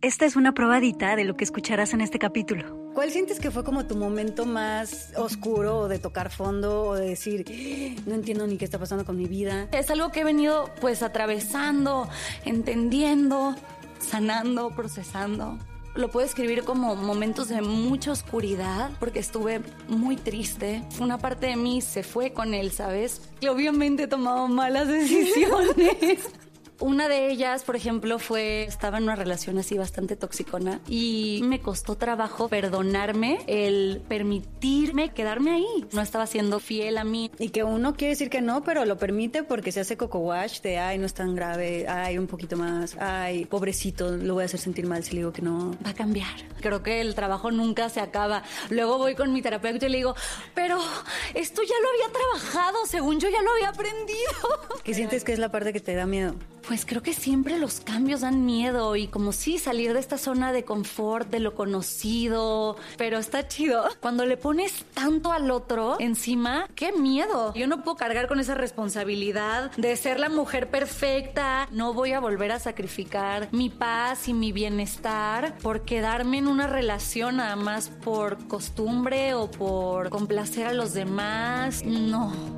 Esta es una probadita de lo que escucharás en este capítulo. ¿Cuál sientes que fue como tu momento más oscuro o de tocar fondo o de decir, no entiendo ni qué está pasando con mi vida? Es algo que he venido pues atravesando, entendiendo, sanando, procesando. Lo puedo escribir como momentos de mucha oscuridad porque estuve muy triste. Una parte de mí se fue con él, ¿sabes? Que obviamente he tomado malas decisiones. Una de ellas, por ejemplo, fue, estaba en una relación así bastante toxicona y me costó trabajo perdonarme el permitirme quedarme ahí. No estaba siendo fiel a mí. Y que uno quiere decir que no, pero lo permite porque se hace coco wash de, ay, no es tan grave, ay, un poquito más, ay, pobrecito, lo voy a hacer sentir mal si le digo que no. Va a cambiar. Creo que el trabajo nunca se acaba. Luego voy con mi terapeuta y le digo, pero esto ya lo había trabajado, según yo ya lo había aprendido. ¿Qué sientes que es la parte que te da miedo? Pues creo que siempre los cambios dan miedo y como si salir de esta zona de confort, de lo conocido, pero está chido. Cuando le pones tanto al otro encima, qué miedo. Yo no puedo cargar con esa responsabilidad de ser la mujer perfecta. No voy a volver a sacrificar mi paz y mi bienestar por quedarme en una relación nada más por costumbre o por complacer a los demás. No.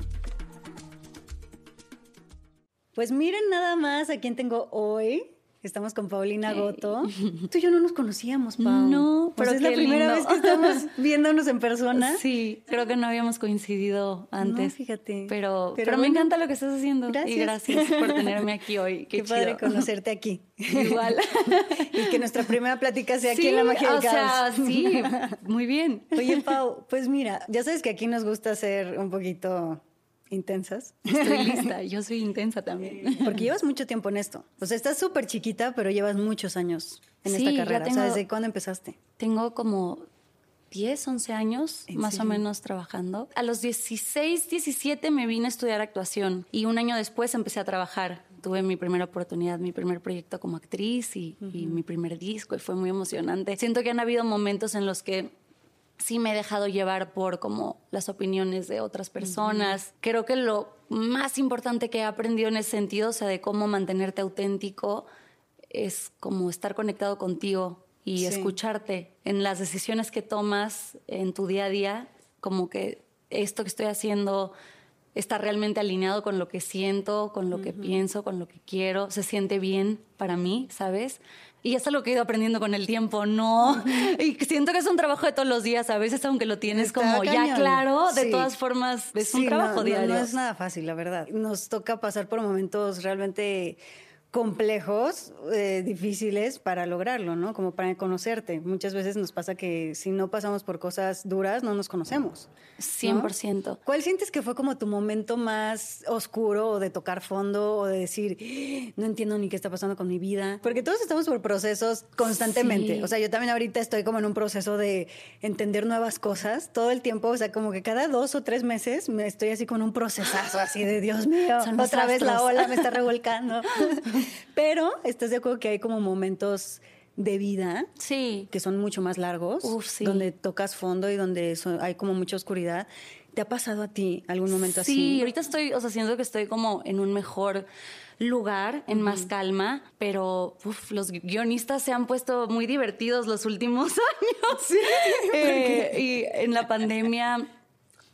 Pues miren nada más a quién tengo hoy. Estamos con Paulina Goto. Tú y yo no nos conocíamos, Pau. No, Pues pero es la primera lindo. vez que estamos viéndonos en persona. Sí, creo que no habíamos coincidido antes. No, fíjate. Pero, Pero pero, me encanta lo que estás haciendo. gracias. Y gracias por tenerme aquí hoy. Qué, Qué, padre conocerte aquí. Igual. y que nuestra primera plática sea aquí en la magia del o sea, sí, muy bien. Oye, Pau, pues mira, ya sabes que aquí nos gusta ser un poquito intensas. Estoy lista. Yo soy intensa también. Porque llevas mucho tiempo en esto. O sea, estás súper chiquita, pero llevas muchos años en Sí, esta carrera. O sea, tengo- ¿desde cuándo empezaste? Tengo como 10, 11 años ¿En más o menos trabajando. A los 16, 17 me vine a estudiar actuación y un año después empecé a trabajar. Tuve mi primera oportunidad, mi primer proyecto como actriz y, y mi primer disco y fue muy emocionante. Siento que han habido momentos en los que sí me he dejado llevar por como las opiniones de otras personas. Creo que lo más importante que he aprendido en ese sentido, o sea, de cómo mantenerte auténtico, es como estar conectado contigo y Sí. escucharte en las decisiones que tomas en tu día a día, como que esto que estoy haciendo está realmente alineado con lo que siento, con lo que pienso, con lo que quiero, se siente bien para mí, ¿sabes? Y es algo que he ido aprendiendo con el tiempo, ¿no? Y siento que es un trabajo de todos los días, a veces aunque lo tienes Está como ya claro, de Sí. todas formas es un trabajo no, no, diario. No, es nada fácil, la verdad. Nos toca pasar por momentos realmente complejos, eh, difíciles para lograrlo, ¿no? Como para conocerte. Muchas veces nos pasa que si no pasamos por cosas duras, no nos conocemos. 100%. ¿Cuál sientes que fue como tu momento más oscuro o de tocar fondo o de decir, "Ah, no entiendo ni qué está pasando con mi vida? Porque todos estamos por procesos constantemente. Sí. O sea, yo también ahorita estoy como en un proceso de entender nuevas cosas todo el tiempo. O sea, como que cada dos o tres meses me estoy así con un procesazo así de Dios mío, Son otra vez la ola me está revolcando. Pero estás de acuerdo que hay como momentos de vida Sí. que son mucho más largos, Uf, sí. donde tocas fondo y donde so- hay como mucha oscuridad. ¿Te ha pasado a ti algún momento Sí, así? ahorita estoy, o sea, siento que estoy como en un mejor lugar, en más calma, pero uf, los guionistas se han puesto muy divertidos los últimos años. Eh, y en la pandemia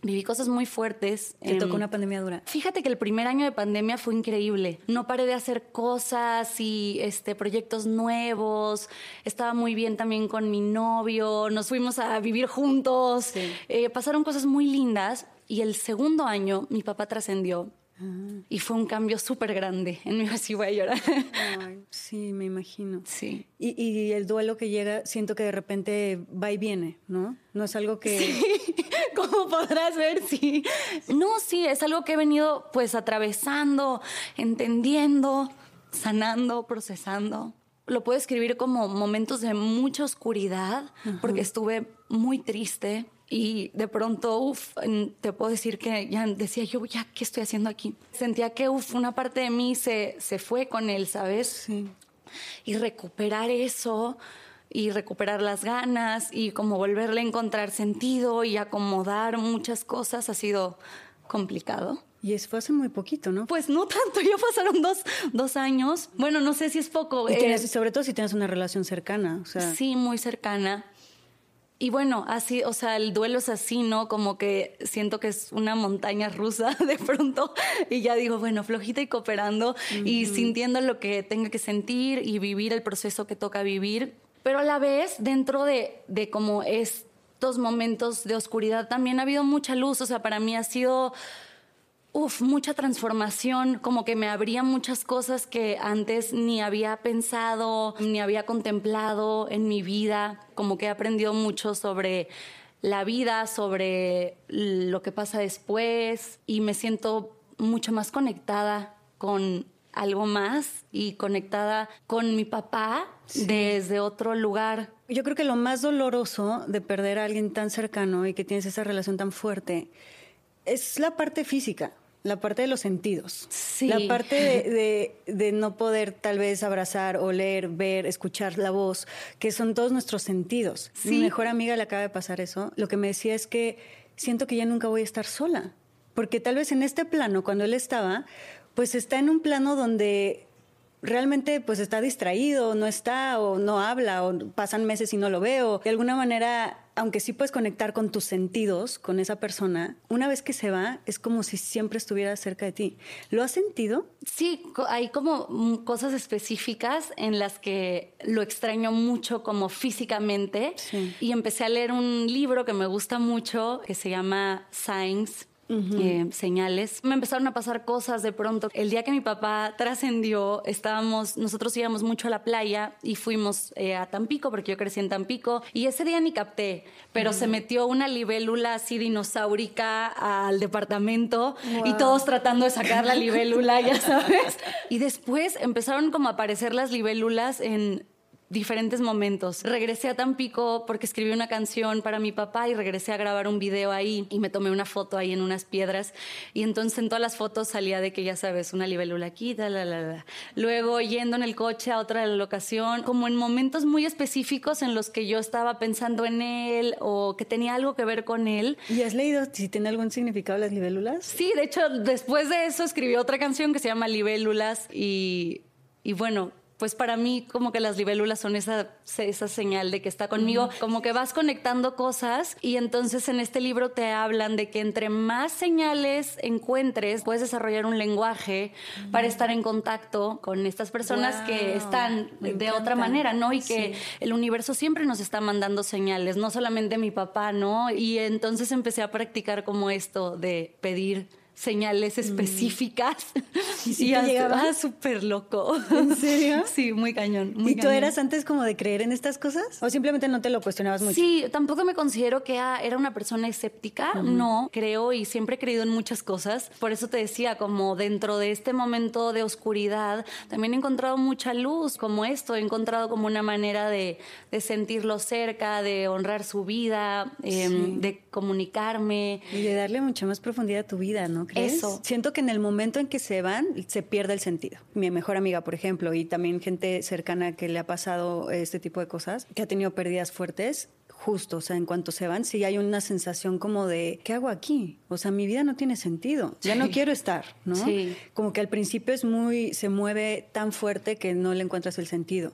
viví cosas muy fuertes. Te Em, tocó una pandemia dura. Fíjate que el primer año de pandemia fue increíble. No paré de hacer cosas y este, proyectos nuevos. Estaba muy bien también con mi novio. Nos fuimos a vivir juntos. Sí. Eh, pasaron cosas muy lindas. Y el segundo año mi papá trascendió. Y fue un cambio súper grande. En mi así voy a llorar. Ay, sí, me imagino. sí. Y, y el duelo que llega, siento que de repente va y viene, ¿no? No es algo que... Como podrás ver, sí. No, sí, es algo que he venido pues atravesando, entendiendo, sanando, procesando. Lo puedo escribir como momentos de mucha oscuridad, porque estuve muy triste. y de pronto, uff, te puedo decir que ya decía yo, ya, ¿qué estoy haciendo aquí? Sentía que, uff, una parte de mí se, se fue con él, ¿sabes? Sí. Y recuperar eso y recuperar las ganas y como volverle a encontrar sentido y acomodar muchas cosas ha sido complicado. Y eso fue hace muy poquito, ¿no? Pues no tanto, ya pasaron dos, dos años. Bueno, no sé si es poco. Y eh, sobre todo si tienes una relación cercana. O sea. Sí, muy cercana. Y bueno, así, o sea, el duelo es así, ¿no? Como que siento que es una montaña rusa de pronto y ya digo, bueno, flojita y cooperando y sintiendo lo que tenga que sentir y vivir el proceso que toca vivir. Pero a la vez, dentro de, de como estos momentos de oscuridad, también ha habido mucha luz. O sea, para mí ha sido uf, mucha transformación, como que me abría muchas cosas que antes ni había pensado, ni había contemplado en mi vida, como que he aprendido mucho sobre la vida, sobre lo que pasa después y me siento mucho más conectada con algo más y conectada con mi papá desde otro lugar. Yo creo que lo más doloroso de perder a alguien tan cercano y que tienes esa relación tan fuerte es la parte física la parte de los sentidos. La parte de, no poder tal vez abrazar, oler, ver, escuchar la voz, que son todos nuestros sentidos. Mi mejor amiga le acaba de pasar eso. Lo que me decía es que siento que ya nunca voy a estar sola. Porque tal vez en este plano, cuando él estaba, pues está en un plano donde realmente pues está distraído, no está o no habla o pasan meses y no lo veo. De alguna manera, aunque sí puedes conectar con tus sentidos con esa persona, una vez que se va es como si siempre estuviera cerca de ti. ¿Lo has sentido? Sí, hay como cosas específicas en las que lo extraño mucho como físicamente y empecé a leer un libro que me gusta mucho que se llama Signs eh, señales. Me empezaron a pasar cosas de pronto. El día que mi papá trascendió, estábamos, nosotros íbamos mucho a la playa y fuimos eh, a Tampico, porque yo crecí en Tampico, y ese día ni capté, pero se metió una libélula así dinosaurica al departamento y todos tratando de sacar la libélula, ya sabes. Y después empezaron como a aparecer las libélulas en diferentes momentos. Regresé a Tampico porque escribí una canción para mi papá y regresé a grabar un video ahí y me tomé una foto ahí en unas piedras y entonces en todas las fotos salía de que ya sabes, una libélula aquí, la, la, la. Luego yendo en el coche a otra locación, como en momentos muy específicos en los que yo estaba pensando en él o que tenía algo que ver con él. ¿Y has leído si tiene algún significado las libélulas? Sí, de hecho, después de eso escribí otra canción que se llama Libélulas y, y bueno, pues para mí como que las libélulas son esa, esa señal de que está conmigo, como que vas conectando cosas y entonces en este libro te hablan de que entre más señales encuentres, puedes desarrollar un lenguaje para estar en contacto con estas personas que están de otra manera, ¿no? Y que el universo siempre nos está mandando señales, no solamente mi papá, ¿no? Y entonces empecé a practicar como esto de pedir señales mm. específicas. Y, sí llegaba súper loco. ¿En serio? Sí, muy cañón. ¿Y tú eras antes como de creer en estas cosas? ¿O simplemente no te lo cuestionabas mucho? Sí, tampoco me considero que era una persona escéptica. No, creo y siempre he creído en muchas cosas. Por eso te decía, como dentro de este momento de oscuridad, también he encontrado mucha luz, como esto. He encontrado como una manera de, sentirlo cerca, de honrar su vida, em, de comunicarme. Y de darle mucha más profundidad a tu vida, ¿no? Eso. Siento que en el momento en que se van, se pierde el sentido. Mi mejor amiga, por ejemplo, y también gente cercana que le ha pasado este tipo de cosas, que ha tenido pérdidas fuertes, justo, o sea, en cuanto se van, sí hay una sensación como de, ¿qué hago aquí? O sea, mi vida no tiene sentido, ya no quiero estar, ¿no? Sí. Como que al principio es muy, se mueve tan fuerte que no le encuentras el sentido.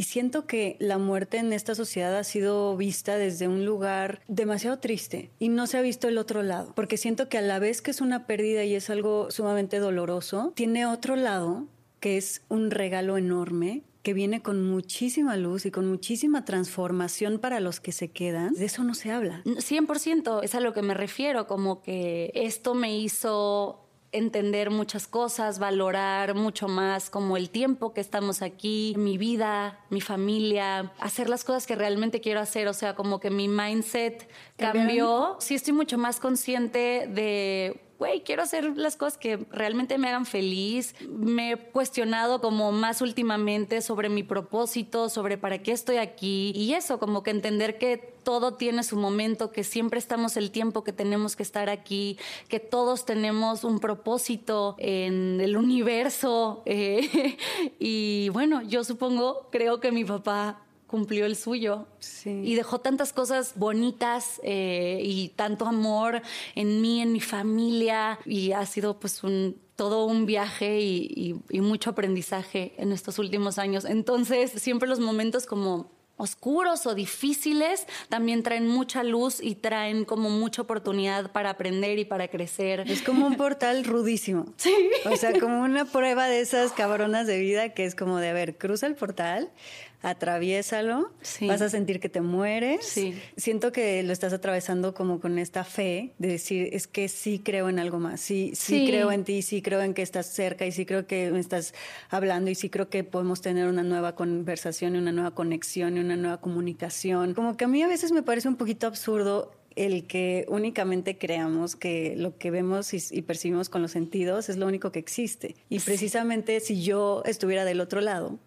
Y siento que la muerte en esta sociedad ha sido vista desde un lugar demasiado triste y no se ha visto el otro lado, porque siento que a la vez que es una pérdida y es algo sumamente doloroso, tiene otro lado que es un regalo enorme que viene con muchísima luz y con muchísima transformación para los que se quedan, de eso no se habla. 100% es a lo que me refiero, como que esto me hizo entender muchas cosas, valorar mucho más como el tiempo que estamos aquí, mi vida, mi familia, hacer las cosas que realmente quiero hacer, o sea, como que mi mindset cambió. Sí estoy mucho más consciente de güey, quiero hacer las cosas que realmente me hagan feliz. Me he cuestionado como más últimamente sobre mi propósito, sobre para qué estoy aquí y eso, como que entender que todo tiene su momento, que siempre estamos el tiempo que tenemos que estar aquí, que todos tenemos un propósito en el universo. Eh, y bueno, yo supongo, creo que mi papá cumplió el suyo y dejó tantas cosas bonitas eh, y tanto amor en mí, en mi familia y ha sido pues un todo un viaje y, y mucho aprendizaje en estos últimos años. Entonces, siempre los momentos como oscuros o difíciles también traen mucha luz y traen como mucha oportunidad para aprender y para crecer. Es como un portal rudísimo. Sí. O sea, como una prueba de esas cabronas de vida que es como de, a ver, cruza el portal, atraviésalo, vas a sentir que te mueres. Sí. Siento que lo estás atravesando como con esta fe de decir, es que sí creo en algo más, sí, sí, creo en ti, sí creo en que estás cerca y sí creo que me estás hablando y sí creo que podemos tener una nueva conversación y una nueva conexión y una nueva comunicación. Como que a mí a veces me parece un poquito absurdo el que únicamente creamos que lo que vemos y, percibimos con los sentidos es lo único que existe. Y precisamente si yo estuviera del otro lado,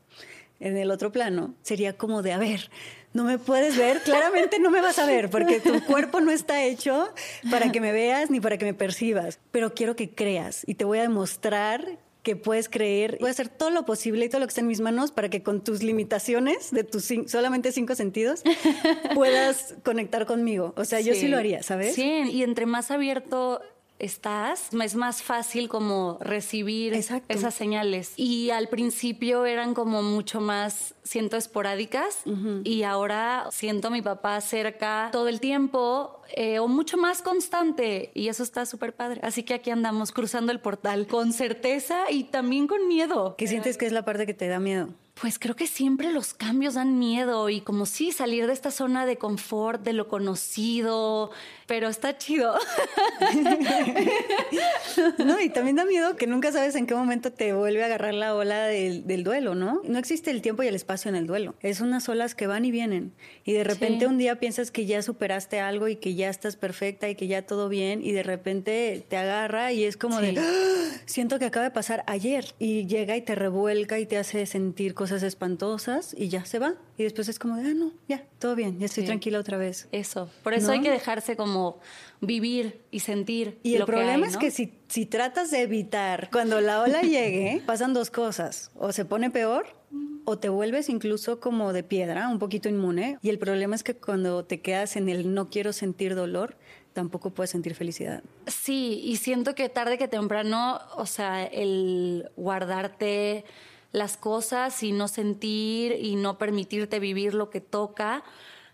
en el otro plano, sería como de, a ver, no me puedes ver, claramente no me vas a ver, porque tu cuerpo no está hecho para que me veas ni para que me percibas, pero quiero que creas y te voy a demostrar que puedes creer. Voy a hacer todo lo posible y todo lo que está en mis manos para que con tus limitaciones de tus solamente cinco sentidos puedas conectar conmigo. O sea, yo sí lo haría, ¿sabes? Sí, y entre más abierto estás, es más fácil como recibir esas señales. Y al principio eran como mucho más, siento, esporádicas y ahora siento a mi papá cerca todo el tiempo eh, o mucho más constante y eso está súper padre. Así que aquí andamos cruzando el portal con certeza y también con miedo. ¿Qué sientes que es la parte que te da miedo? Pues creo que siempre los cambios dan miedo y como sí, salir de esta zona de confort, de lo conocido, pero está chido. no, y también da miedo que nunca sabes en qué momento te vuelve a agarrar la ola del, duelo, ¿no? No existe el tiempo y el espacio en el duelo. Es unas olas que van y vienen. Y de repente un día piensas que ya superaste algo y que ya estás perfecta y que ya todo bien y de repente te agarra y es como de, ¡Ah! siento que acaba de pasar ayer y llega y te revuelca y te hace sentir cosas espantosas y ya se va. Y después es como de, ah, no, ya, todo bien, ya estoy tranquila otra vez. Eso. Por eso hay que dejarse como vivir y sentir. Y el problema es que si, si tratas de evitar, cuando la ola llegue, pasan dos cosas. O se pone peor o te vuelves incluso como de piedra, un poquito inmune. Y el problema es que cuando te quedas en el no quiero sentir dolor, tampoco puedes sentir felicidad. Sí, y siento que tarde que temprano, o sea, el guardarte las cosas y no sentir y no permitirte vivir lo que toca,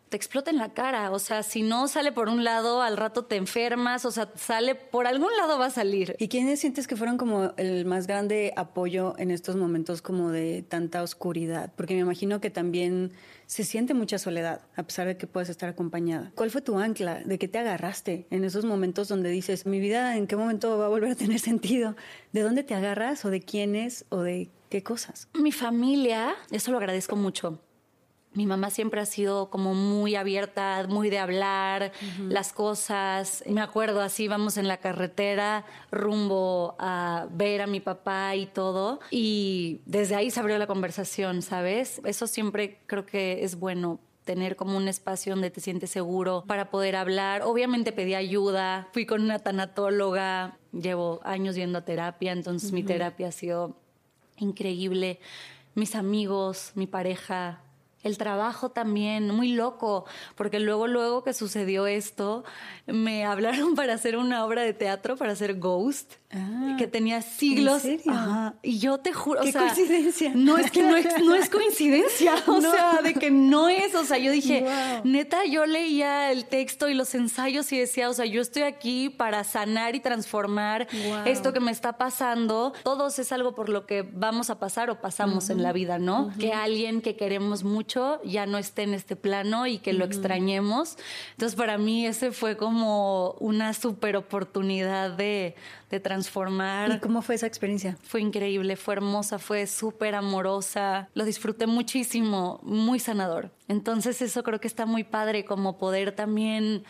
te explota en la cara. O sea, si no sale por un lado, al rato te enfermas. O sea, sale por algún lado va a salir. ¿Y quiénes sientes que fueron como el más grande apoyo en estos momentos como de tanta oscuridad? Porque me imagino que también se siente mucha soledad, a pesar de que puedes estar acompañada. ¿Cuál fue tu ancla? ¿De qué te agarraste en esos momentos donde dices, mi vida, ¿en qué momento va a volver a tener sentido? ¿De dónde te agarras o de quiénes o de ¿Qué cosas? Mi familia, eso lo agradezco mucho. Mi mamá siempre ha sido como muy abierta, muy de hablar las cosas. Me acuerdo así, vamos en la carretera rumbo a ver a mi papá y todo. Y desde ahí se abrió la conversación, ¿sabes? Eso siempre creo que es bueno tener como un espacio donde te sientes seguro para poder hablar. Obviamente pedí ayuda, fui con una tanatóloga, llevo años yendo a terapia, entonces mi terapia ha sido increíble, mis amigos, mi pareja, el trabajo también, muy loco, porque luego, luego que sucedió esto, me hablaron para hacer una obra de teatro, para hacer Ghost, ah, que tenía siglos. Y yo te juro, ¿Qué coincidencia? No es que no es, coincidencia, o sea, de que no es, o sea, yo dije, neta, yo leía el texto y los ensayos y decía, o sea, yo estoy aquí para sanar y transformar esto que me está pasando. Todos es algo por lo que vamos a pasar o pasamos en la vida, ¿no? Que alguien que queremos mucho ya no esté en este plano y que lo extrañemos. Entonces para mí ese fue como una super oportunidad de, de transformar. ¿Y cómo fue esa experiencia? Fue increíble, fue hermosa, fue súper amorosa, lo disfruté muchísimo, muy sanador. Entonces eso creo que está muy padre como poder también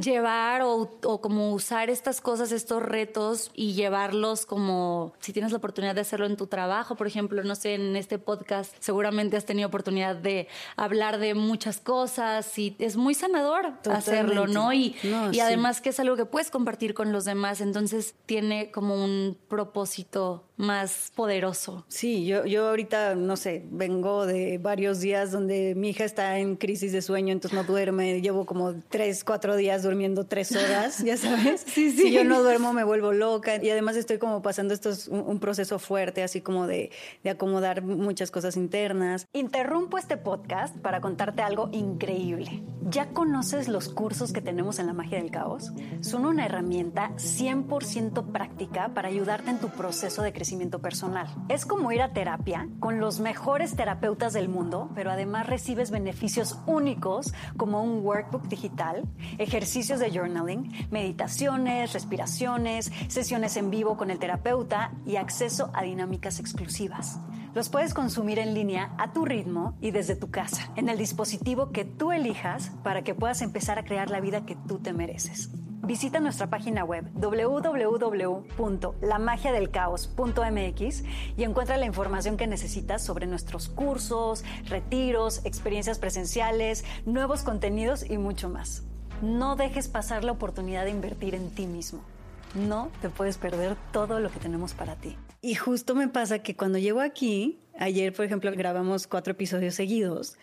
llevar o, o, como usar estas cosas, estos retos y llevarlos como si tienes la oportunidad de hacerlo en tu trabajo, por ejemplo, no sé, en este podcast seguramente has tenido oportunidad de hablar de muchas cosas y es muy sanador hacerlo, ¿no? Y, y además que es algo que puedes compartir con los demás, entonces tiene como un propósito más poderoso. Sí, yo, yo ahorita, no sé, vengo de varios días donde mi hija está en crisis de sueño, entonces no duerme, llevo como tres, cuatro días durmiendo tres horas, ya sabes. sí, sí. Si yo no duermo me vuelvo loca y además estoy como pasando esto un, un proceso fuerte, así como de, de acomodar muchas cosas internas. Interrumpo este podcast para contarte algo increíble. ¿Ya conoces los cursos que tenemos en la magia del caos? Son una herramienta 100% práctica para ayudarte en tu proceso de crecimiento personal. Es como ir a terapia con los mejores terapeutas del mundo, pero además recibes beneficios únicos como un workbook digital, ejercicios de journaling, meditaciones, respiraciones, sesiones en vivo con el terapeuta y acceso a dinámicas exclusivas. Los puedes consumir en línea a tu ritmo y desde tu casa, en el dispositivo que tú elijas para que puedas empezar a crear la vida que tú te mereces. Visita nuestra página web www.lamagiadelcaos.mx y encuentra la información que necesitas sobre nuestros cursos, retiros, experiencias presenciales, nuevos contenidos y mucho más. No dejes pasar la oportunidad de invertir en ti mismo. No te puedes perder todo lo que tenemos para ti. Y justo me pasa que cuando llego aquí, ayer por ejemplo grabamos cuatro episodios seguidos,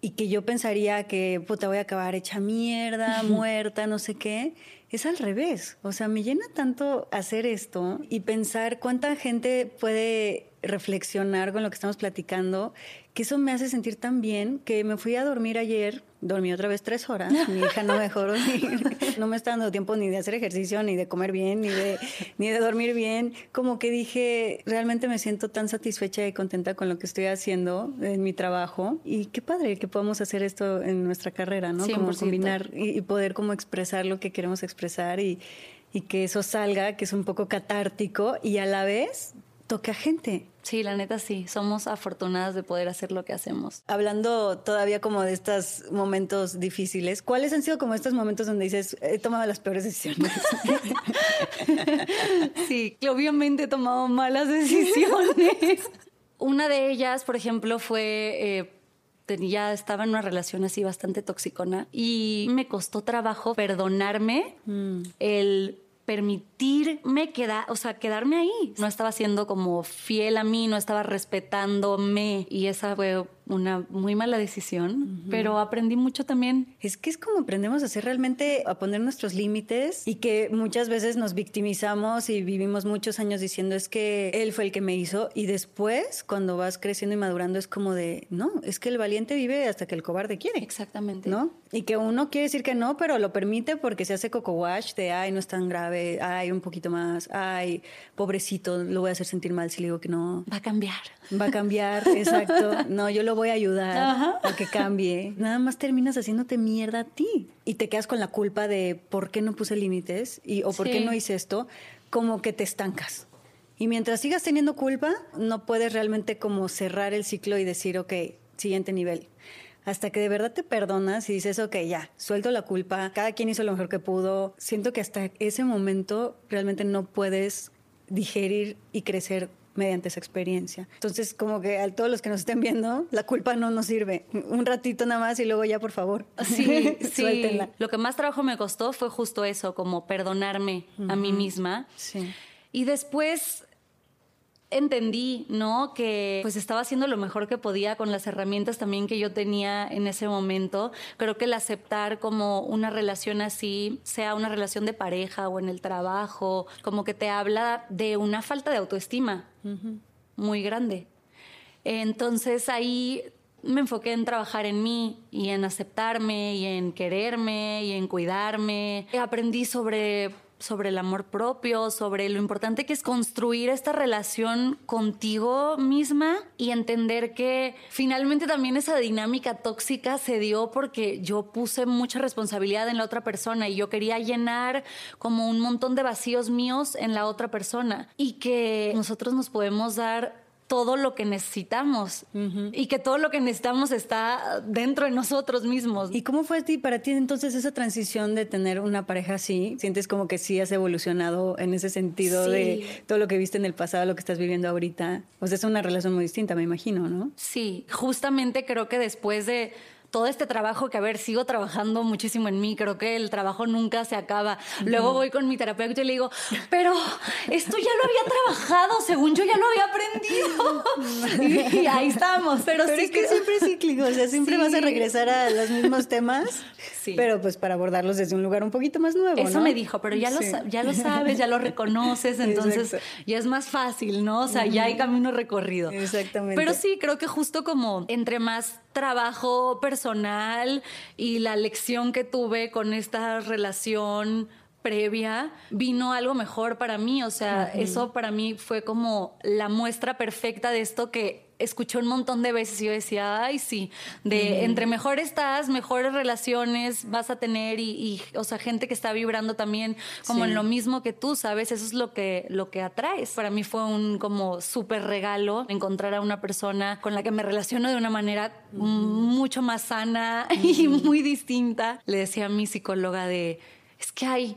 y que yo pensaría que puta voy a acabar hecha mierda, muerta, no sé qué, es al revés. O sea, me llena tanto hacer esto y pensar cuánta gente puede reflexionar con lo que estamos platicando, que eso me hace sentir tan bien que me fui a dormir ayer, dormí otra vez tres horas, mi hija no me dejó dormir, no me está dando tiempo ni de hacer ejercicio, ni de comer bien, ni de, ni de dormir bien, como que dije, realmente me siento tan satisfecha y contenta con lo que estoy haciendo en mi trabajo y qué padre que podamos hacer esto en nuestra carrera, ¿no? Como combinar y, y poder como expresar lo que queremos expresar y y que eso salga, que es un poco catártico y a la vez toque a gente. Sí, la neta sí, somos afortunadas de poder hacer lo que hacemos. Hablando todavía como de estos momentos difíciles, ¿cuáles han sido como estos momentos donde dices, he tomado las peores decisiones? sí, obviamente he tomado malas decisiones. Una de ellas, por ejemplo, fue... Eh, ya estaba en una relación así bastante toxicona y me costó trabajo perdonarme mm. el permitirme quedar, o sea, quedarme ahí. No estaba siendo como fiel a mí, no estaba respetándome y esa fue una muy mala decisión, pero aprendí mucho también. Es que es como aprendemos a hacer realmente, a poner nuestros límites y que muchas veces nos victimizamos y vivimos muchos años diciendo es que él fue el que me hizo y después cuando vas creciendo y madurando es como de, no, es que el valiente vive hasta que el cobarde quiere. Exactamente. ¿No? Y que uno quiere decir que no, pero lo permite porque se hace coco wash de, ay, no es tan grave, ay, un poquito más, ay, pobrecito, lo voy a hacer sentir mal si le digo que no. Va a cambiar. Va a cambiar, exacto. No, yo lo voy a ayudar a que cambie. Nada más terminas haciéndote mierda a ti y te quedas con la culpa de por qué no puse límites y o por qué no hice esto, como que te estancas. Y mientras sigas teniendo culpa, no puedes realmente como cerrar el ciclo y decir, ok, siguiente nivel. Hasta que de verdad te perdonas y dices, ok, ya, suelto la culpa, cada quien hizo lo mejor que pudo. Siento que hasta ese momento realmente no puedes digerir y crecer mediante esa experiencia. Entonces, como que a todos los que nos estén viendo, la culpa no nos sirve. Un ratito nada más y luego ya, por favor. Sí, sí. Lo que más trabajo me costó fue justo eso, como perdonarme a mí misma. Sí. Y después entendí, ¿no? Que pues estaba haciendo lo mejor que podía con las herramientas también que yo tenía en ese momento. Creo que el aceptar como una relación así, sea una relación de pareja o en el trabajo, como que te habla de una falta de autoestima muy grande. Entonces ahí me enfoqué en trabajar en mí y en aceptarme y en quererme y en cuidarme. Aprendí sobre sobre el amor propio, sobre lo importante que es construir esta relación contigo misma y entender que finalmente también esa dinámica tóxica se dio porque yo puse mucha responsabilidad en la otra persona y yo quería llenar como un montón de vacíos míos en la otra persona y que nosotros nos podemos dar todo lo que necesitamos y que todo lo que necesitamos está dentro de nosotros mismos. ¿Y cómo fue para ti entonces esa transición de tener una pareja así? ¿Sientes como que sí has evolucionado en ese sentido de todo lo que viste en el pasado, lo que estás viviendo ahorita? O sea, es una relación muy distinta, me imagino, ¿no? Sí, justamente creo que después de todo este trabajo que, a ver, sigo trabajando muchísimo en mí, creo que el trabajo nunca se acaba. Luego voy con mi terapeuta y le digo, pero esto ya lo había trabajado, según yo ya lo había aprendido. y, ahí estamos, pero, sí es que, siempre es cíclico, o sea, siempre vas a regresar a los mismos temas, sí. pero pues para abordarlos desde un lugar un poquito más nuevo. Eso me dijo, pero ya, lo, ya lo sabes, ya lo reconoces, entonces ya es más fácil, ¿no? O sea, ya hay camino recorrido. Exactamente. Pero sí, creo que justo como entre más trabajo personal y la lección que tuve con esta relación previa, vino algo mejor para mí. O sea, eso para mí fue como la muestra perfecta de esto que escuché un montón de veces y yo decía, ay, sí, de entre mejor estás, mejores relaciones vas a tener y, o sea, gente que está vibrando también como en lo mismo que tú, ¿sabes? Eso es lo que, lo que atraes. Para mí fue un como súper regalo encontrar a una persona con la que me relaciono de una manera mucho más sana y muy distinta. Le decía a mi psicóloga de, es que hay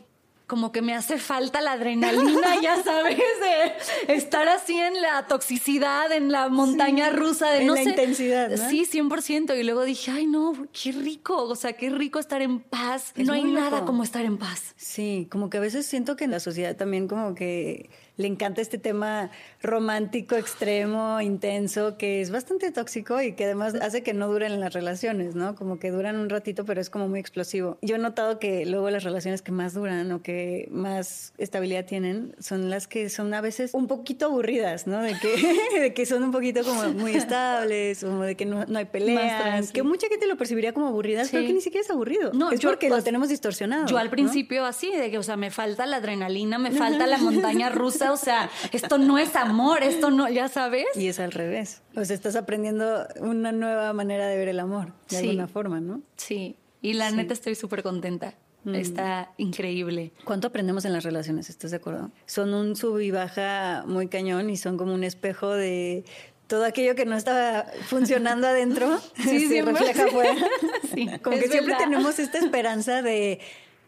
como que me hace falta la adrenalina, ya sabes, de estar así en la toxicidad, en la montaña rusa, de en no la intensidad. ¿no? Sí, 100%. Y luego dije, ay, no, qué rico, o sea, qué rico estar en paz. no hay nada como estar en paz. Sí, como que a veces siento que en la sociedad también como que le encanta este tema romántico, extremo, intenso, que es bastante tóxico y que además hace que no duren las relaciones, ¿no? Como que duran un ratito, pero es como muy explosivo. Yo he notado que luego las relaciones que más duran o que más estabilidad tienen son las que son a veces un poquito aburridas, ¿no? De que, de que son un poquito como muy estables, como de que no, no hay peleas, que mucha gente lo percibiría como aburridas, pero que ni siquiera es aburrido. No, es porque lo tenemos distorsionado. Yo al principio así, de que, o sea, me falta la adrenalina, me falta la montaña rusa o sea, esto no es amor, esto no, ya sabes. Y es al revés. O sea, estás aprendiendo una nueva manera de ver el amor, de alguna forma, ¿no? Sí, y la neta estoy súper contenta. Mm. Está increíble. ¿Cuánto aprendemos en las relaciones? ¿Estás de acuerdo? Son un sub y baja muy cañón y son como un espejo de todo aquello que no estaba funcionando adentro sí, se refleja afuera. Sí, como que siempre tenemos esta esperanza de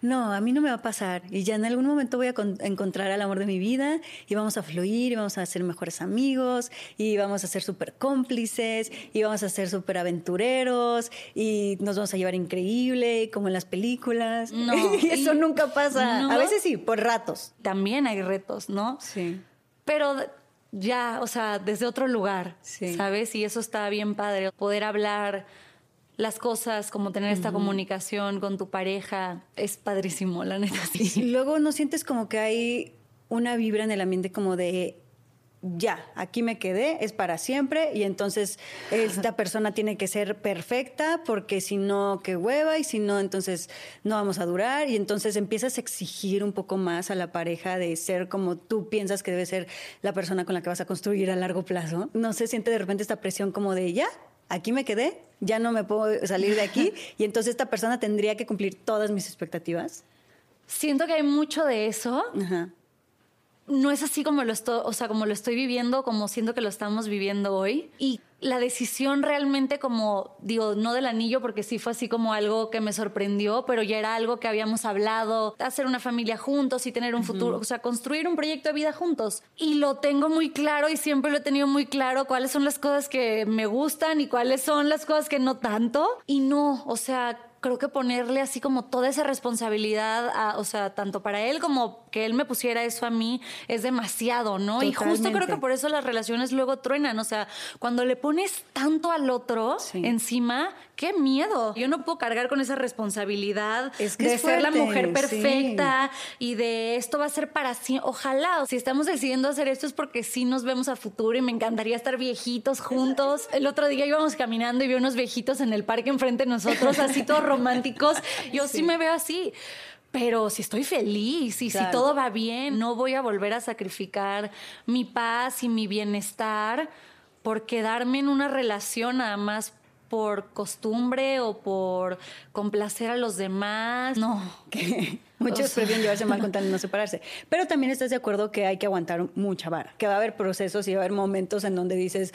no, a mí no me va a pasar y ya en algún momento voy a encontrar al amor de mi vida y vamos a fluir y vamos a ser mejores amigos y vamos a ser súper cómplices y vamos a ser súper aventureros y nos vamos a llevar increíble como en las películas. No, y eso nunca pasa. A veces sí, por ratos. También hay retos, ¿no? Sí. Pero ya, o sea, desde otro lugar, ¿sabes? Y eso está bien padre, poder hablar las cosas, como tener esta comunicación con tu pareja, es padrísimo, la neta. Sí. Y luego no sientes como que hay una vibra en el ambiente como de ya, aquí me quedé, es para siempre y entonces esta persona tiene que ser perfecta porque si no, qué hueva y si no, entonces no vamos a durar y entonces empiezas a exigir un poco más a la pareja de ser como tú piensas que debe ser la persona con la que vas a construir a largo plazo. No se siente de repente esta presión como de ya, aquí me quedé, ya no me puedo salir de aquí y entonces esta persona tendría que cumplir todas mis expectativas. Siento que hay mucho de eso. No es así como lo estoy, o sea, como lo estoy viviendo, como siento que lo estamos viviendo hoy. Y la decisión realmente como, digo, no del anillo, porque sí fue así como algo que me sorprendió, pero ya era algo que habíamos hablado, hacer una familia juntos y tener un futuro, o sea, construir un proyecto de vida juntos. Y lo tengo muy claro y siempre lo he tenido muy claro cuáles son las cosas que me gustan y cuáles son las cosas que no tanto. Y no, o sea, creo que ponerle así como toda esa responsabilidad, o sea, tanto para él como que él me pusiera eso a mí, es demasiado, ¿no? Y justo creo que por eso las relaciones luego truenan, o sea, cuando le pones tanto al otro encima, qué miedo. Yo no puedo cargar con esa responsabilidad de ser la mujer perfecta y de esto va a ser para sí. Ojalá, si estamos decidiendo hacer esto es porque sí nos vemos a futuro y me encantaría estar viejitos juntos. El otro día íbamos caminando y vi unos viejitos en el parque enfrente de nosotros, así todo románticos. Yo sí. me veo así. Pero si estoy feliz y si todo va bien, no voy a volver a sacrificar mi paz y mi bienestar por quedarme en una relación nada más por costumbre o por complacer a los demás. No. Que muchos prefieren llevarse mal con tal de no separarse. Pero también estás de acuerdo que hay que aguantar mucha vara, que va a haber procesos y va a haber momentos en donde dices,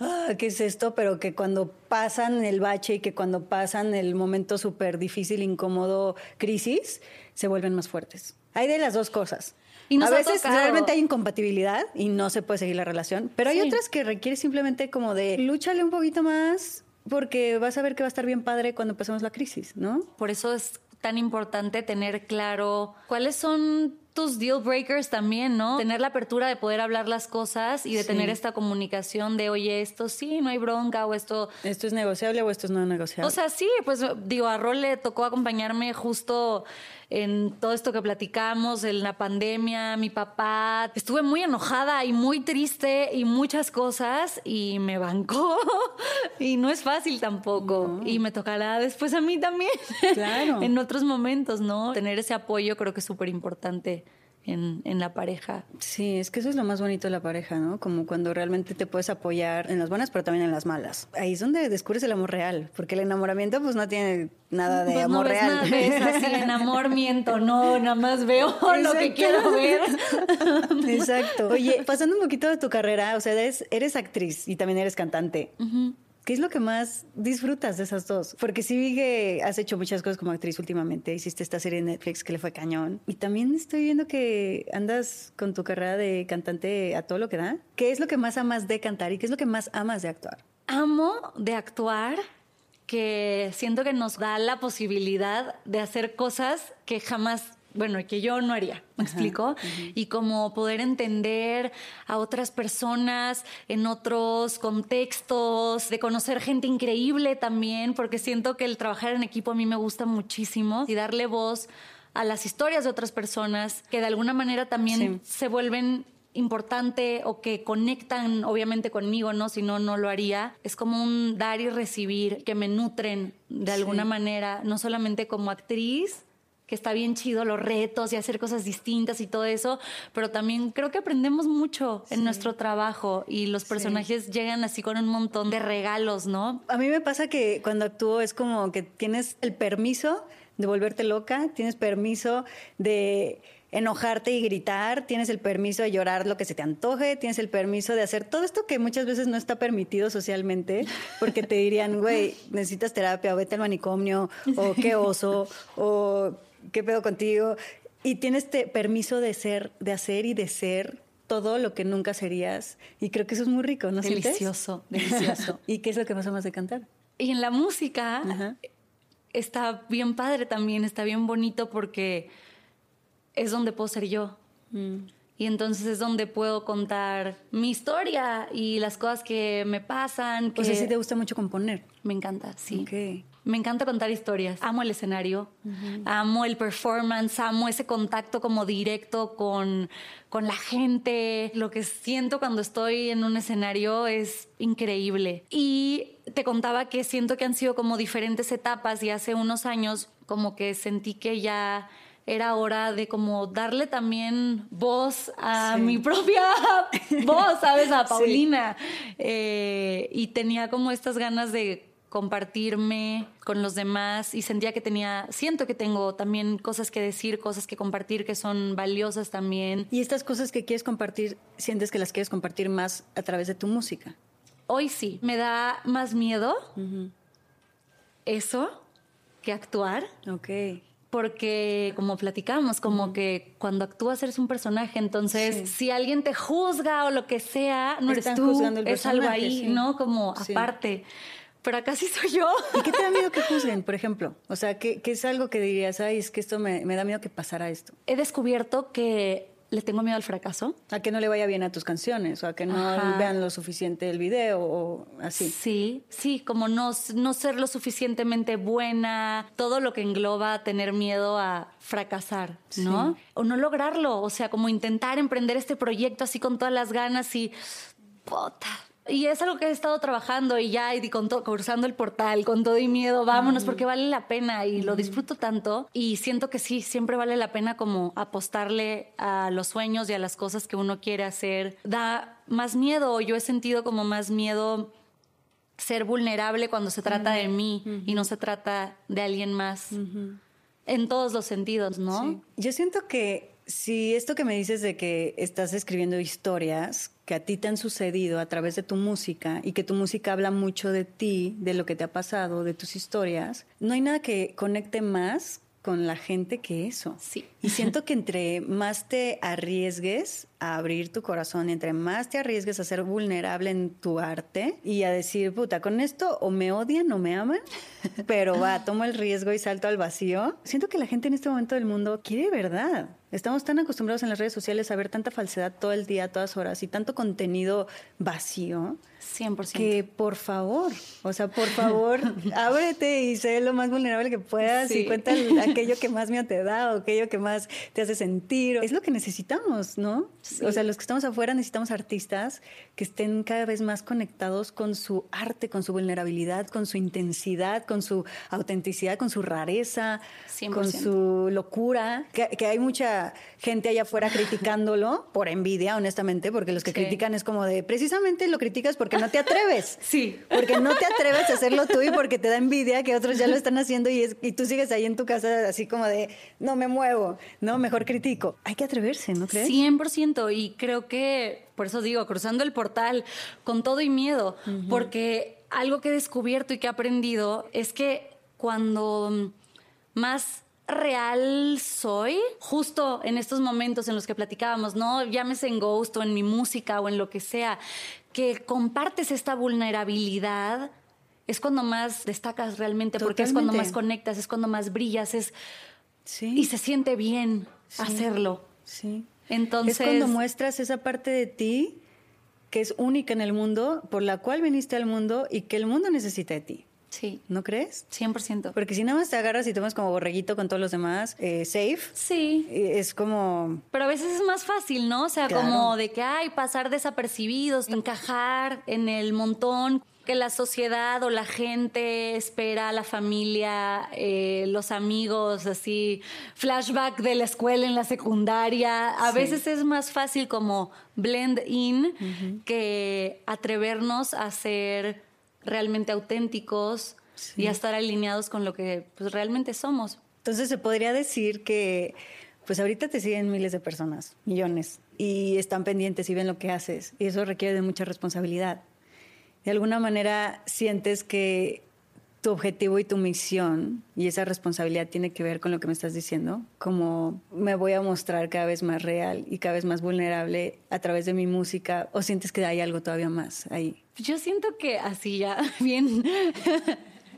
ah, ¿qué es esto? Pero que cuando pasan el bache y que cuando pasan el momento súper difícil, incómodo, crisis, se vuelven más fuertes. Hay de las dos cosas. Y a veces realmente hay incompatibilidad y no se puede seguir la relación, pero hay otras que requiere simplemente como de lúchale un poquito más porque vas a ver que va a estar bien padre cuando empecemos la crisis, ¿no? Por eso es tan importante tener claro cuáles son tus deal breakers también, ¿no? Tener la apertura de poder hablar las cosas y de tener esta comunicación de, oye, esto sí, no hay bronca o esto... ¿Esto es negociable o esto es no negociable? O sea, sí, pues digo, a Rol le tocó acompañarme justo en todo esto que platicamos, en la pandemia, mi papá. Estuve muy enojada y muy triste y muchas cosas y me bancó. y no es fácil tampoco. Y me tocará después a mí también. Claro. en otros momentos, ¿no? Tener ese apoyo creo que es súper importante en, en, la pareja. Sí, es que eso es lo más bonito de la pareja, ¿no? Como cuando realmente te puedes apoyar en las buenas, pero también en las malas. Ahí es donde descubres el amor real, porque el enamoramiento pues no tiene nada de pues amor real. Nada de así, enamoramiento, no, nada más veo lo que quiero ver. Exacto. Oye, pasando un poquito de tu carrera, o sea, eres, eres actriz y también eres cantante. ¿Qué es lo que más disfrutas de esas dos? Porque sí vi que has hecho muchas cosas como actriz últimamente. Hiciste esta serie de Netflix que le fue cañón. Y también estoy viendo que andas con tu carrera de cantante a todo lo que da. ¿Qué es lo que más amas de cantar y qué es lo que más amas de actuar? Amo de actuar que siento que nos da la posibilidad de hacer cosas que jamás bueno, que yo no haría, ¿me explico? Y como poder entender a otras personas en otros contextos, de conocer gente increíble también, porque siento que el trabajar en equipo a mí me gusta muchísimo y darle voz a las historias de otras personas que de alguna manera también se vuelven importante o que conectan obviamente conmigo, ¿no? Si no, no lo haría. Es como un dar y recibir que me nutren de alguna manera, no solamente como actriz, que está bien chido los retos y hacer cosas distintas y todo eso, pero también creo que aprendemos mucho en nuestro trabajo y los personajes llegan así con un montón de regalos, ¿no? A mí me pasa que cuando actúo es como que tienes el permiso de volverte loca, tienes permiso de enojarte y gritar, tienes el permiso de llorar lo que se te antoje, tienes el permiso de hacer todo esto que muchas veces no está permitido socialmente, porque te dirían, güey, necesitas terapia, o vete al manicomio, o qué oso, o ¿qué pedo contigo? Y tienes este permiso de ser, de hacer y de ser todo lo que nunca serías. Y creo que eso es muy rico, ¿no Delicioso, delicioso. ¿Y qué es lo que más amas de cantar? Y en la música está bien padre también, está bien bonito porque es donde puedo ser yo. Mm. Y entonces es donde puedo contar mi historia y las cosas que me pasan. Que... O sea, sí te gusta mucho componer. Me encanta, sí. Okay. Me encanta contar historias. Amo el escenario, amo el performance, amo ese contacto como directo con, con la gente. Lo que siento cuando estoy en un escenario es increíble. Y te contaba que siento que han sido como diferentes etapas y hace unos años como que sentí que ya era hora de como darle también voz a mi propia voz, ¿sabes? A Paulina. Eh, y tenía como estas ganas de compartirme con los demás y sentía que tenía, siento que tengo también cosas que decir, cosas que compartir que son valiosas también. ¿Y estas cosas que quieres compartir, sientes que las quieres compartir más a través de tu música? Hoy sí, me da más miedo eso que actuar. Ok porque como platicamos, como que cuando actúas eres un personaje, entonces si alguien te juzga o lo que sea, no eres tú, es algo ahí, ¿no? Como aparte pero acá sí soy yo. ¿Y qué te da miedo que juzguen, por ejemplo? O sea, ¿qué, es algo que dirías, ay, es que esto me, da miedo que pasara esto? He descubierto que le tengo miedo al fracaso. A que no le vaya bien a tus canciones, o a que no vean lo suficiente el video, o así. Sí, sí, como no, no ser lo suficientemente buena, todo lo que engloba tener miedo a fracasar, ¿no? O no lograrlo, o sea, como intentar emprender este proyecto así con todas las ganas y... Puta, y es algo que he estado trabajando y ya, y con cruzando el portal, con todo y miedo, vámonos, porque vale la pena y lo disfruto tanto. Y siento que sí, siempre vale la pena como apostarle a los sueños y a las cosas que uno quiere hacer. Da más miedo, yo he sentido como más miedo ser vulnerable cuando se trata de mí y no se trata de alguien más. En todos los sentidos, ¿no? Yo siento que si esto que me dices de que estás escribiendo historias que a ti te han sucedido a través de tu música y que tu música habla mucho de ti, de lo que te ha pasado, de tus historias, no hay nada que conecte más con la gente que eso. Sí. Y siento que entre más te arriesgues a abrir tu corazón, entre más te arriesgues a ser vulnerable en tu arte y a decir, puta, con esto o me odian o me aman, pero va, tomo el riesgo y salto al vacío. Siento que la gente en este momento del mundo quiere verdad. Estamos tan acostumbrados en las redes sociales a ver tanta falsedad todo el día, todas horas y tanto contenido vacío 100%. que por favor, o sea, por favor, ábrete y sé lo más vulnerable que puedas y cuenta aquello que más miedo te da o aquello que más te hace sentir. Es lo que necesitamos, ¿no? O sea, los que estamos afuera necesitamos artistas que estén cada vez más conectados con su arte, con su vulnerabilidad, con su intensidad, con su autenticidad, con su rareza, con su locura. Que, hay mucha gente allá afuera criticándolo por envidia, honestamente, porque los que critican es como de, precisamente lo criticas porque no te atreves. Sí. Porque no te atreves a hacerlo tú y porque te da envidia que otros ya lo están haciendo y, es, y tú sigues ahí en tu casa así como de, no me muevo, no, mejor critico. Hay que atreverse, ¿no crees? 100% y creo que, por eso digo, cruzando el portal con todo y miedo, porque algo que he descubierto y que he aprendido es que cuando más real soy, justo en estos momentos en los que platicábamos, ¿no? Llámese en Ghost o en mi música o en lo que sea, que compartes esta vulnerabilidad, es cuando más destacas realmente, porque es cuando más conectas, es cuando más brillas, es... Sí. Y se siente bien hacerlo. Sí. Entonces... Es cuando muestras esa parte de ti que es única en el mundo, por la cual viniste al mundo y que el mundo necesita de ti. Sí. ¿No crees? 100%. Porque si nada más te agarras y tomas como borreguito con todos los demás, eh, safe. Sí. Es como... Pero a veces es más fácil, ¿no? O sea, como de que, hay pasar desapercibidos, encajar en el montón que la sociedad o la gente espera, la familia, eh, los amigos, así, flashback de la escuela en la secundaria. A veces es más fácil como blend in que atrevernos a ser realmente auténticos y a estar alineados con lo que pues, realmente somos. Entonces se podría decir que pues ahorita te siguen miles de personas, millones, y están pendientes y ven lo que haces, y eso requiere de mucha responsabilidad. De alguna manera sientes que tu objetivo y tu misión y esa responsabilidad tiene que ver con lo que me estás diciendo, como me voy a mostrar cada vez más real y cada vez más vulnerable a través de mi música, o sientes que hay algo todavía más ahí. Yo siento que así ya, bien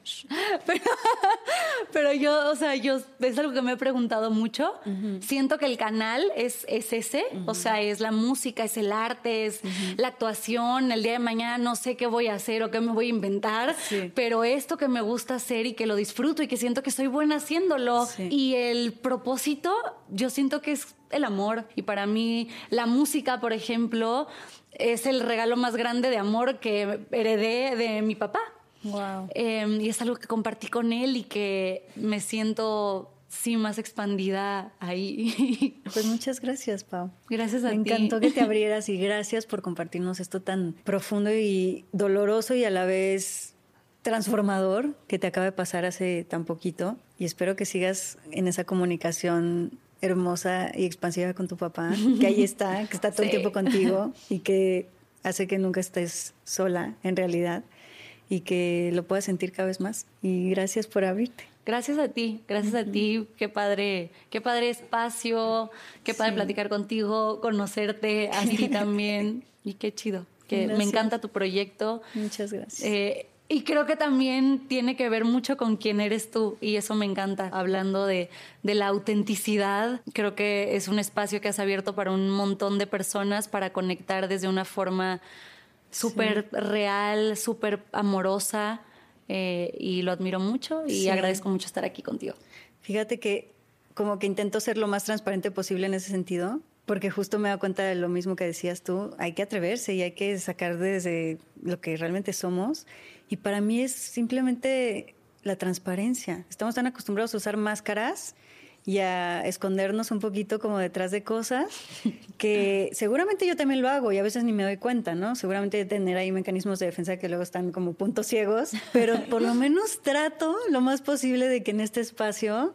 Pero, yo, o sea, yo es algo que me he preguntado mucho. Siento que el canal es, es ese, o sea, es la música, es el arte, es la actuación. El día de mañana no sé qué voy a hacer o qué me voy a inventar, pero esto que me gusta hacer y que lo disfruto y que siento que soy buena haciéndolo. Y el propósito, yo siento que es el amor. Y para mí, la música, por ejemplo, es el regalo más grande de amor que heredé de mi papá. Wow. Em, y es algo que compartí con él y que me siento sí más expandida ahí. Pues muchas gracias, Pau. Gracias a ti. Me encantó que te abrieras y gracias por compartirnos esto tan profundo y doloroso y a la vez transformador que te acaba de pasar hace tan poquito. Y espero que sigas en esa comunicación hermosa y expansiva con tu papá, que ahí está, que está todo el tiempo contigo y que hace que nunca estés sola en realidad y que lo puedas sentir cada vez más. Y gracias por abrirte. Gracias a ti, gracias a ti. Qué padre, qué padre espacio, qué padre platicar contigo, conocerte a ti también. y qué chido. Que me encanta tu proyecto. Muchas gracias. Eh, y creo que también tiene que ver mucho con quién eres tú y eso me encanta. Hablando de, de, la autenticidad, creo que es un espacio que has abierto para un montón de personas para conectar desde una forma súper real, súper amorosa eh, y lo admiro mucho y agradezco mucho estar aquí contigo. Fíjate que como que intento ser lo más transparente posible en ese sentido, porque justo me da cuenta de lo mismo que decías tú, hay que atreverse y hay que sacar desde lo que realmente somos. Y para mí es simplemente la transparencia. Estamos tan acostumbrados a usar máscaras y a escondernos un poquito como detrás de cosas que seguramente yo también lo hago y a veces ni me doy cuenta, ¿no? Seguramente tener ahí mecanismos de defensa que luego están como puntos ciegos, pero por lo menos trato lo más posible de que en este espacio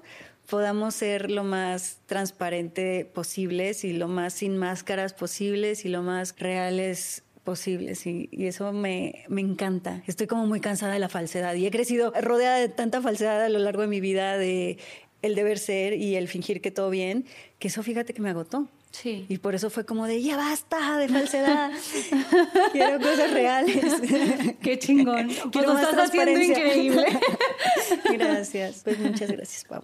podamos ser lo más transparente posibles y lo más sin máscaras posibles y lo más reales posibles y, y eso me, me, encanta. Estoy como muy cansada de la falsedad y he crecido rodeada de tanta falsedad a lo largo de mi vida de el deber ser y el fingir que todo bien, que eso fíjate que me agotó. Sí. Y por eso fue como de, ya basta de falsedad. Quiero cosas reales. Qué chingón. Quiero Pues lo más estás haciendo increíble. gracias. Pues muchas gracias, Pau.